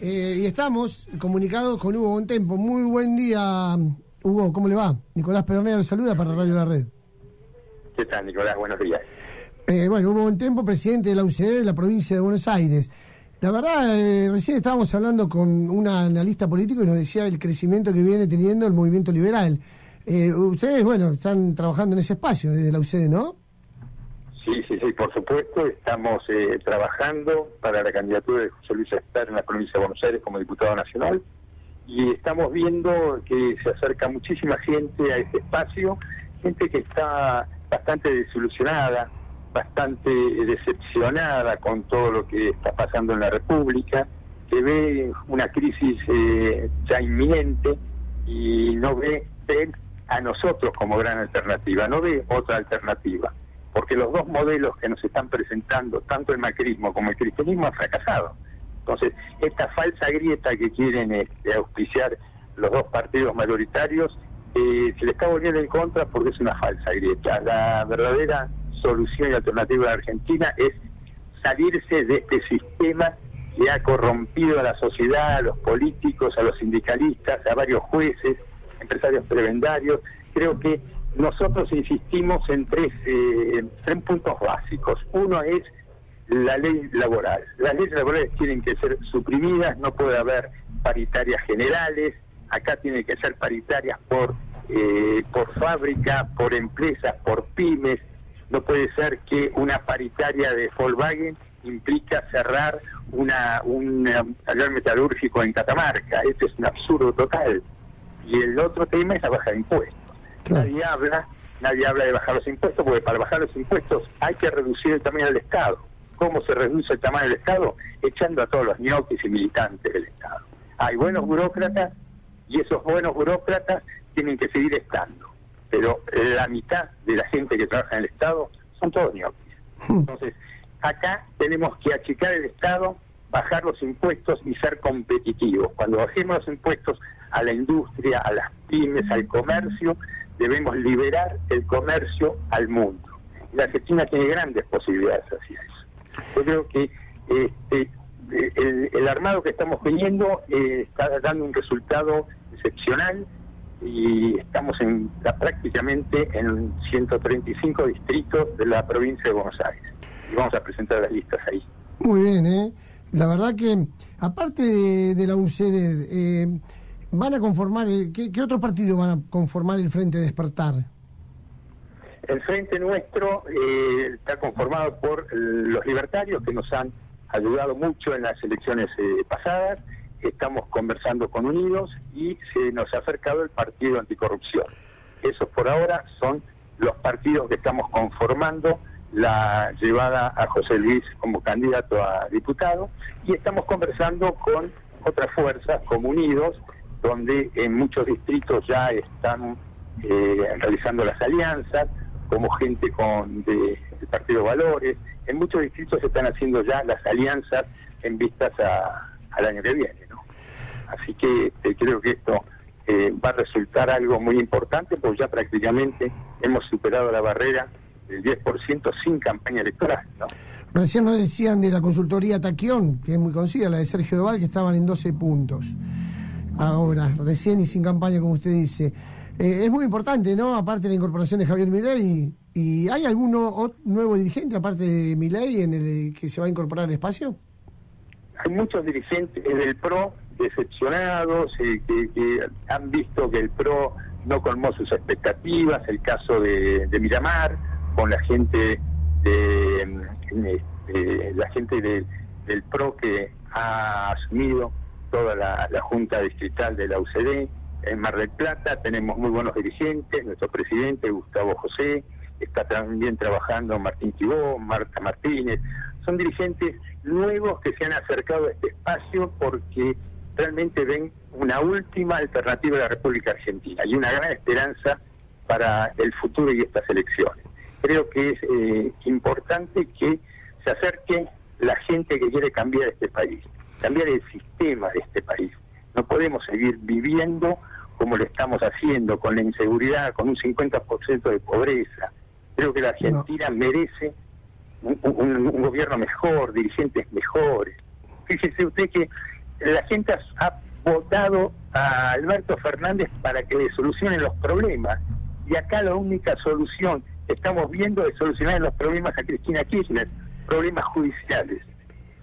Eh, y estamos comunicados con Hugo Bontempo. Muy buen día, Hugo, ¿cómo le va? Nicolás Pedernera le saluda para Radio La Red. ¿Qué tal, Nicolás? Buenos días. Eh, bueno, Hugo Bontempo, presidente de la UCD de la provincia de Buenos Aires. La verdad, eh, recién estábamos hablando con un analista político y nos decía el crecimiento que viene teniendo el movimiento liberal. Eh, ustedes, bueno, están trabajando en ese espacio desde la UCD, ¿no? Sí, sí, por supuesto. Estamos eh, trabajando para la candidatura de José Luis Estar en la provincia de Buenos Aires como diputado nacional y estamos viendo que se acerca muchísima gente a este espacio, gente que está bastante desilusionada, bastante decepcionada con todo lo que está pasando en la República, que ve una crisis eh, ya inminente y no ve, ve a nosotros como gran alternativa, no ve otra alternativa porque los dos modelos que nos están presentando, tanto el macrismo como el cristianismo, han fracasado. Entonces, esta falsa grieta que quieren este, auspiciar los dos partidos mayoritarios, eh, se le está volviendo en contra porque es una falsa grieta. La verdadera solución y alternativa de Argentina es salirse de este sistema que ha corrompido a la sociedad, a los políticos, a los sindicalistas, a varios jueces, empresarios prebendarios. Creo que nosotros insistimos en tres, eh, tres puntos básicos. Uno es la ley laboral. Las leyes laborales tienen que ser suprimidas, no puede haber paritarias generales, acá tiene que ser paritarias por, eh, por fábrica, por empresas, por pymes. No puede ser que una paritaria de Volkswagen implica cerrar una, un taller metalúrgico en Catamarca. Esto es un absurdo total. Y el otro tema es la baja de impuestos. Nadie habla, nadie habla de bajar los impuestos, porque para bajar los impuestos hay que reducir el tamaño del Estado. ¿Cómo se reduce el tamaño del Estado? Echando a todos los ñoquis y militantes del Estado. Hay buenos burócratas y esos buenos burócratas tienen que seguir estando. Pero la mitad de la gente que trabaja en el Estado son todos ñoquis. Hmm. Entonces, acá tenemos que achicar el Estado, bajar los impuestos y ser competitivos. Cuando bajemos los impuestos a la industria, a las pymes, al comercio, debemos liberar el comercio al mundo. La Argentina tiene grandes posibilidades hacia eso. Yo creo que este, el, armado que estamos teniendo eh, está dando un resultado excepcional y estamos en prácticamente en 135 distritos de la provincia de Buenos Aires. Y vamos a presentar las listas ahí. Muy bien, ¿eh? La verdad que, aparte de, la UCD, eh, ¿Van a conformar, ¿qué, qué otro partido van a conformar el Frente Despertar? El Frente nuestro eh, está conformado por los libertarios que nos han ayudado mucho en las elecciones eh, pasadas. Estamos conversando con Unidos y se nos ha acercado el Partido Anticorrupción. Esos por ahora son los partidos que estamos conformando la llevada a José Luis como candidato a diputado y estamos conversando con otras fuerzas como Unidos donde en muchos distritos ya están eh, realizando las alianzas, como gente con de, Partido Valores, en muchos distritos se están haciendo ya las alianzas en vistas al año que viene. ¿no? Así que eh, creo que esto eh, va a resultar algo muy importante, porque ya prácticamente hemos superado la barrera del 10% sin campaña electoral. ¿no? Recién nos decían de la consultoría Taquión, que es muy conocida, la de Sergio Doval, que estaban en 12 puntos ahora, recién y sin campaña, como usted dice. Eh, es muy importante, ¿no? Aparte de la incorporación de Javier Milei, ¿y hay algún nuevo dirigente, aparte de Milei, en el que se va a incorporar al espacio? Hay muchos dirigentes del PRO decepcionados, eh, que, han visto que el PRO no colmó sus expectativas, el caso de, Miramar, con la gente de, la gente del PRO que ha asumido toda la, Junta Distrital de la UCD. En Mar del Plata tenemos muy buenos dirigentes, nuestro presidente Gustavo José, está también trabajando Martín Quibó, Marta Martínez. Son dirigentes nuevos que se han acercado a este espacio porque realmente ven una última alternativa de la República Argentina y una gran esperanza para el futuro y estas elecciones. Creo que es eh, importante que se acerque la gente que quiere cambiar este país cambiar el sistema de este país. No podemos seguir viviendo como lo estamos haciendo, con la inseguridad, con un 50% de pobreza. Creo que la Argentina merece un, gobierno mejor, dirigentes mejores. Fíjese usted que la gente ha votado a Alberto Fernández para que le solucionen los problemas. Y acá la única solución que estamos viendo es solucionar los problemas a Cristina Kirchner, problemas judiciales.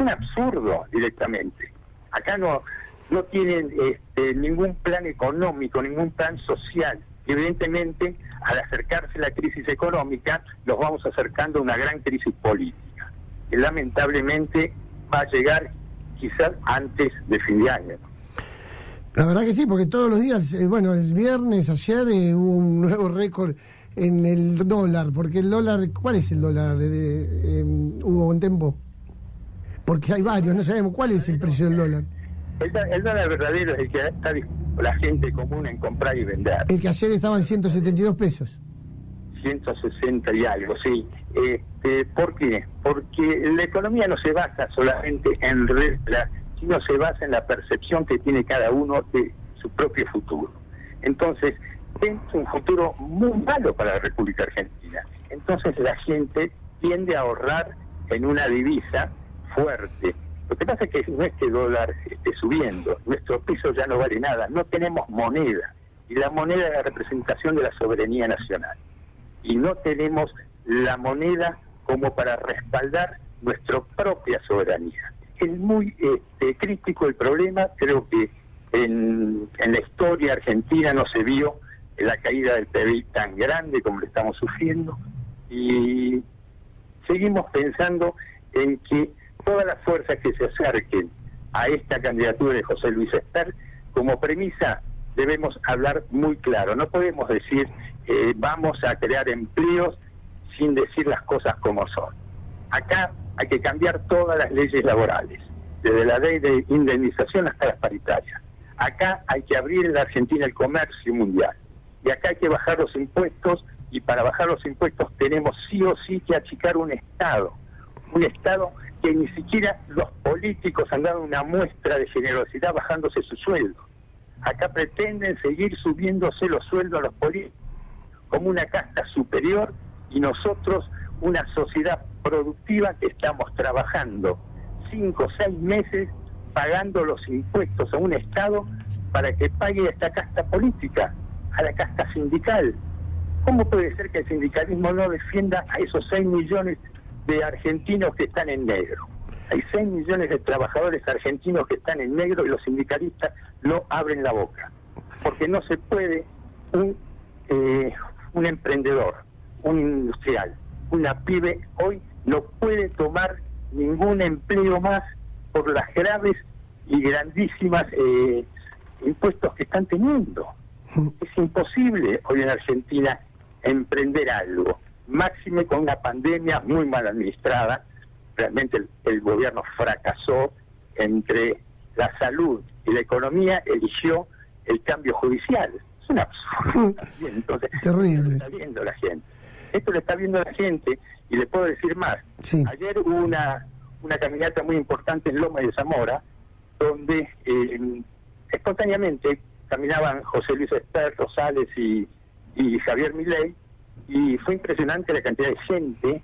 Un absurdo directamente. Acá no, no tienen este, ningún plan económico, ningún plan social. Evidentemente, al acercarse la crisis económica, nos vamos acercando a una gran crisis política, que lamentablemente va a llegar quizás antes de fin de año. La verdad que sí, porque todos los días, eh, bueno, el viernes, ayer eh, hubo un nuevo récord en el dólar, porque el dólar, ¿cuál es el dólar? Eh, hubo un tiempo. Porque hay varios, no sabemos cuál es el precio del dólar. El, dólar verdadero es el que está la gente común en comprar y vender. El que ayer estaba en 172 pesos. 160 y algo, sí. Este, ¿Por qué? Porque la economía no se basa solamente en reglas sino se basa en la percepción que tiene cada uno de su propio futuro. Entonces, es un futuro muy malo para la República Argentina. Entonces la gente tiende a ahorrar en una divisa fuerte. Lo que pasa es que el dólar esté subiendo, nuestro piso ya no vale nada, no tenemos moneda. Y la moneda es la representación de la soberanía nacional. Y no tenemos la moneda como para respaldar nuestra propia soberanía es muy este, crítico el problema, creo que en, la historia argentina no se vio la caída del PBI tan grande como lo estamos sufriendo y seguimos pensando en que todas las fuerzas que se acerquen a esta candidatura de José Luis Esper, como premisa debemos hablar muy claro, no podemos decir eh, vamos a crear empleos sin decir las cosas como son. Acá hay que cambiar todas las leyes laborales, desde la ley de indemnización hasta las paritarias. Acá hay que abrir en la Argentina el comercio mundial. Y acá hay que bajar los impuestos y para bajar los impuestos tenemos sí o sí que achicar un Estado. Un Estado que ni siquiera los políticos han dado una muestra de generosidad bajándose su sueldo. Acá pretenden seguir subiéndose los sueldos a los políticos como una casta superior y nosotros una sociedad productiva que estamos trabajando cinco o seis meses pagando los impuestos a un Estado para que pague a esta casta política, a la casta sindical. ¿Cómo puede ser que el sindicalismo no defienda a esos seis millones de argentinos que están en negro? Hay seis millones de trabajadores argentinos que están en negro y los sindicalistas no abren la boca. Porque no se puede un, eh, un emprendedor, un industrial, una pyme hoy no puede tomar ningún empleo más por las graves y grandísimas eh, impuestos que están teniendo. Es imposible hoy en Argentina emprender algo, máxime con una pandemia muy mal administrada. Realmente el, gobierno fracasó entre la salud y la economía, eligió el cambio judicial. Es un absurdo. Entonces, Terrible. está viendo la gente. Esto lo está viendo la gente y le puedo decir más. Ayer hubo una, una caminata muy importante en Loma de Zamora, donde eh, espontáneamente caminaban José Luis Esper, Rosales y, y Javier Milei, y fue impresionante la cantidad de gente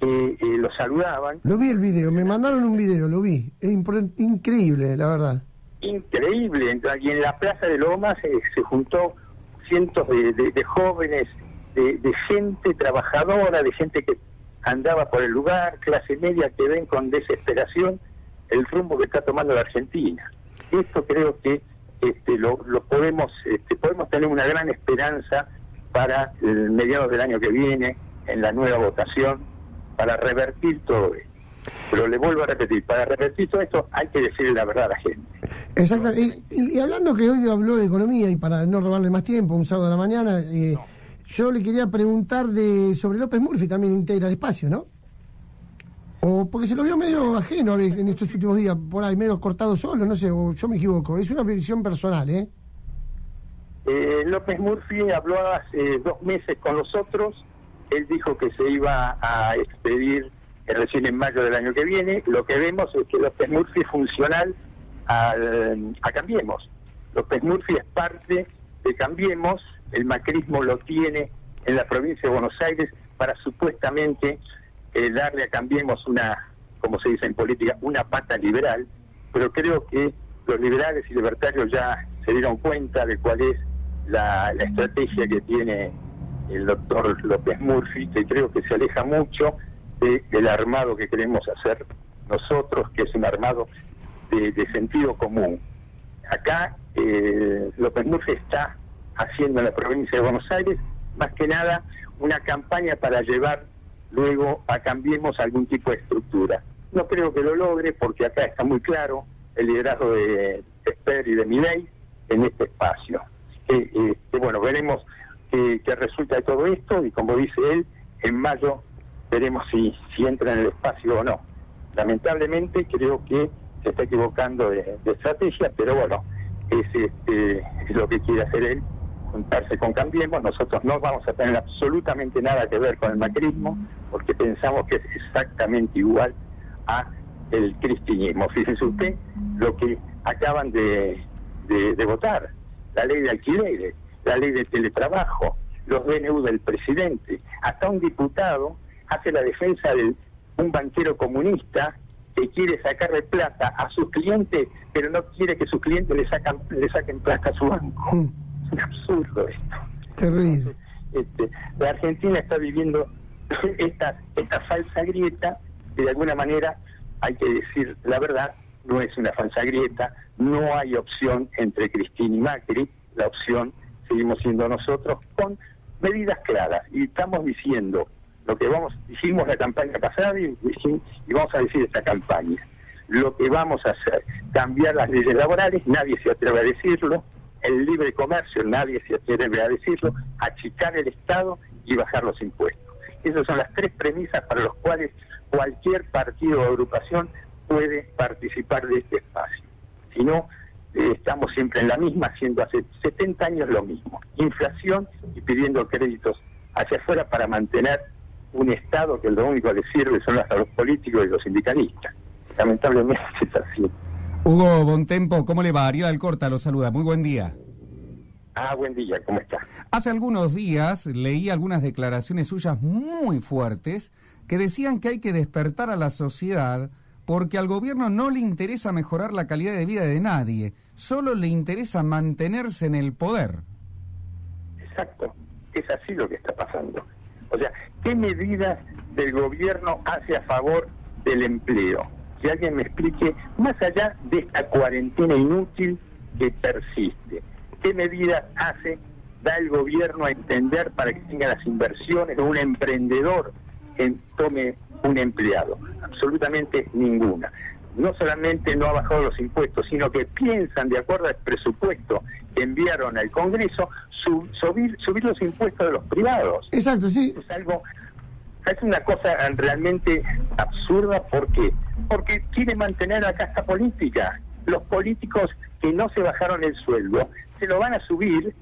que eh, los saludaban. Lo vi el video, me mandaron un video, lo vi. Es increíble, la verdad. Increíble. Y en la Plaza de Lomas eh, se juntó cientos de jóvenes de, gente trabajadora, de gente que andaba por el lugar, clase media que ven con desesperación el rumbo que está tomando la Argentina. Esto creo que este, lo, podemos este, podemos tener una gran esperanza para el mediados del año que viene en la nueva votación para revertir todo esto. Pero le vuelvo a repetir, para revertir todo esto hay que decirle la verdad a la gente. Exacto. Y, hablando que hoy habló de economía y para no robarle más tiempo, un sábado de la mañana, eh, yo le quería preguntar de sobre López Murphy, también integra el espacio, ¿no? O porque se lo vio medio ajeno en estos últimos días, por ahí, medio cortado solo, no sé, o yo me equivoco. Es una visión personal, ¿eh? ¿Eh? López Murphy habló hace dos meses con nosotros. Él dijo que se iba a expedir recién en mayo del año que viene. Lo que vemos es que López Murphy es funcional a Cambiemos. López Murphy es parte de Cambiemos el macrismo lo tiene en la provincia de Buenos Aires para supuestamente eh, darle a Cambiemos una, como se dice en política, una pata liberal, pero creo que los liberales y libertarios ya se dieron cuenta de cuál es la, estrategia que tiene el doctor López Murphy, que creo que se aleja mucho del armado que queremos hacer nosotros, que es un armado de, sentido común. Acá eh, López Murphy está haciendo en la provincia de Buenos Aires más que nada una campaña para llevar luego a Cambiemos algún tipo de estructura. No creo que lo logre porque acá está muy claro el liderazgo de Esper y de Miley en este espacio. Eh, bueno, veremos qué, resulta de todo esto y como dice él, en mayo veremos si, si entra en el espacio o no. Lamentablemente creo que se está equivocando de, estrategia, pero bueno, es, este, es lo que quiere hacer él, juntarse con Cambiemos. Nosotros no vamos a tener absolutamente nada que ver con el macrismo, porque pensamos que es exactamente igual a el cristianismo. Fíjese usted lo que acaban de, votar, la ley de alquileres, la ley de teletrabajo, los DNU del presidente, hasta un diputado hace la defensa de un banquero comunista que quiere sacarle plata a sus clientes, pero no quiere que sus clientes le, sacan, le saquen plata a su banco. Mm. Es un absurdo esto. Terrible. Este, la Argentina está viviendo esta, esta falsa grieta que de alguna manera hay que decir la verdad, no es una falsa grieta, no hay opción entre Cristina y Macri, la opción seguimos siendo nosotros con medidas claras. Y estamos diciendo lo que vamos dijimos la campaña pasada y, y vamos a decir esta campaña. Lo que vamos a hacer cambiar las leyes laborales nadie se atreve a decirlo el libre comercio nadie se atreve a decirlo achicar el estado y bajar los impuestos. Esas son las tres premisas para las cuales cualquier partido o agrupación puede participar de este espacio. Si no, eh, estamos siempre en la misma, haciendo hace 70 años lo mismo. Inflación y pidiendo créditos hacia afuera para mantener un Estado que lo único que le sirve son a los políticos y los sindicalistas. Lamentablemente es así. Hugo Bontempo, ¿cómo le va? Ariel Alcorta lo saluda. Muy buen día. Ah, buen día, ¿cómo está? Hace algunos días leí algunas declaraciones suyas muy fuertes que decían que hay que despertar a la sociedad porque al gobierno no le interesa mejorar la calidad de vida de nadie, solo le interesa mantenerse en el poder. Exacto, es así lo que está pasando. O sea, ¿qué medidas del gobierno hace a favor del empleo? Que alguien me explique, más allá de esta cuarentena inútil que persiste, ¿qué medidas hace, da el gobierno a entender para que tenga las inversiones o un emprendedor que tome un empleado, absolutamente ninguna. No solamente no ha bajado los impuestos, sino que piensan, de acuerdo al presupuesto que enviaron al Congreso, subir, subir los impuestos de los privados. Exacto, sí. Es algo, es una cosa realmente absurda. ¿Por qué? Porque quiere mantener la casta política. Los políticos que no se bajaron el sueldo se lo van a subir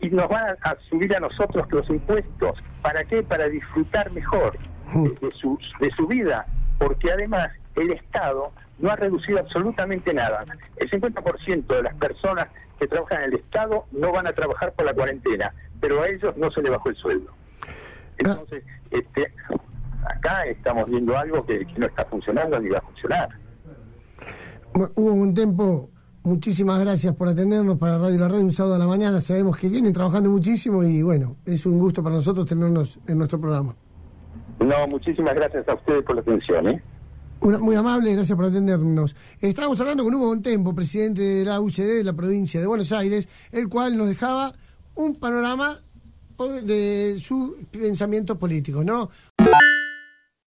y nos van a subir a nosotros los impuestos. ¿Para qué? Para disfrutar mejor de, su, de su vida, porque además el Estado no ha reducido absolutamente nada. El 50% de las personas que trabajan en el Estado no van a trabajar por la cuarentena, pero a ellos no se les bajó el sueldo. Entonces, este, acá estamos viendo algo que, no está funcionando ni va a funcionar. Hubo un tiempo, muchísimas gracias por atendernos para Radio La Red un sábado a la mañana. Sabemos que vienen trabajando muchísimo y bueno, es un gusto para nosotros tenernos en nuestro programa. No, muchísimas gracias a ustedes por la atención. ¿eh? muy amable, gracias por atendernos. Estábamos hablando con Hugo Bontempo, presidente de la UCD de la provincia de Buenos Aires, el cual nos dejaba un panorama de su pensamiento político, ¿no?